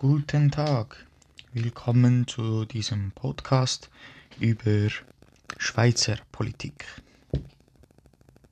Guten Tag, willkommen zu diesem Podcast über Schweizer Politik.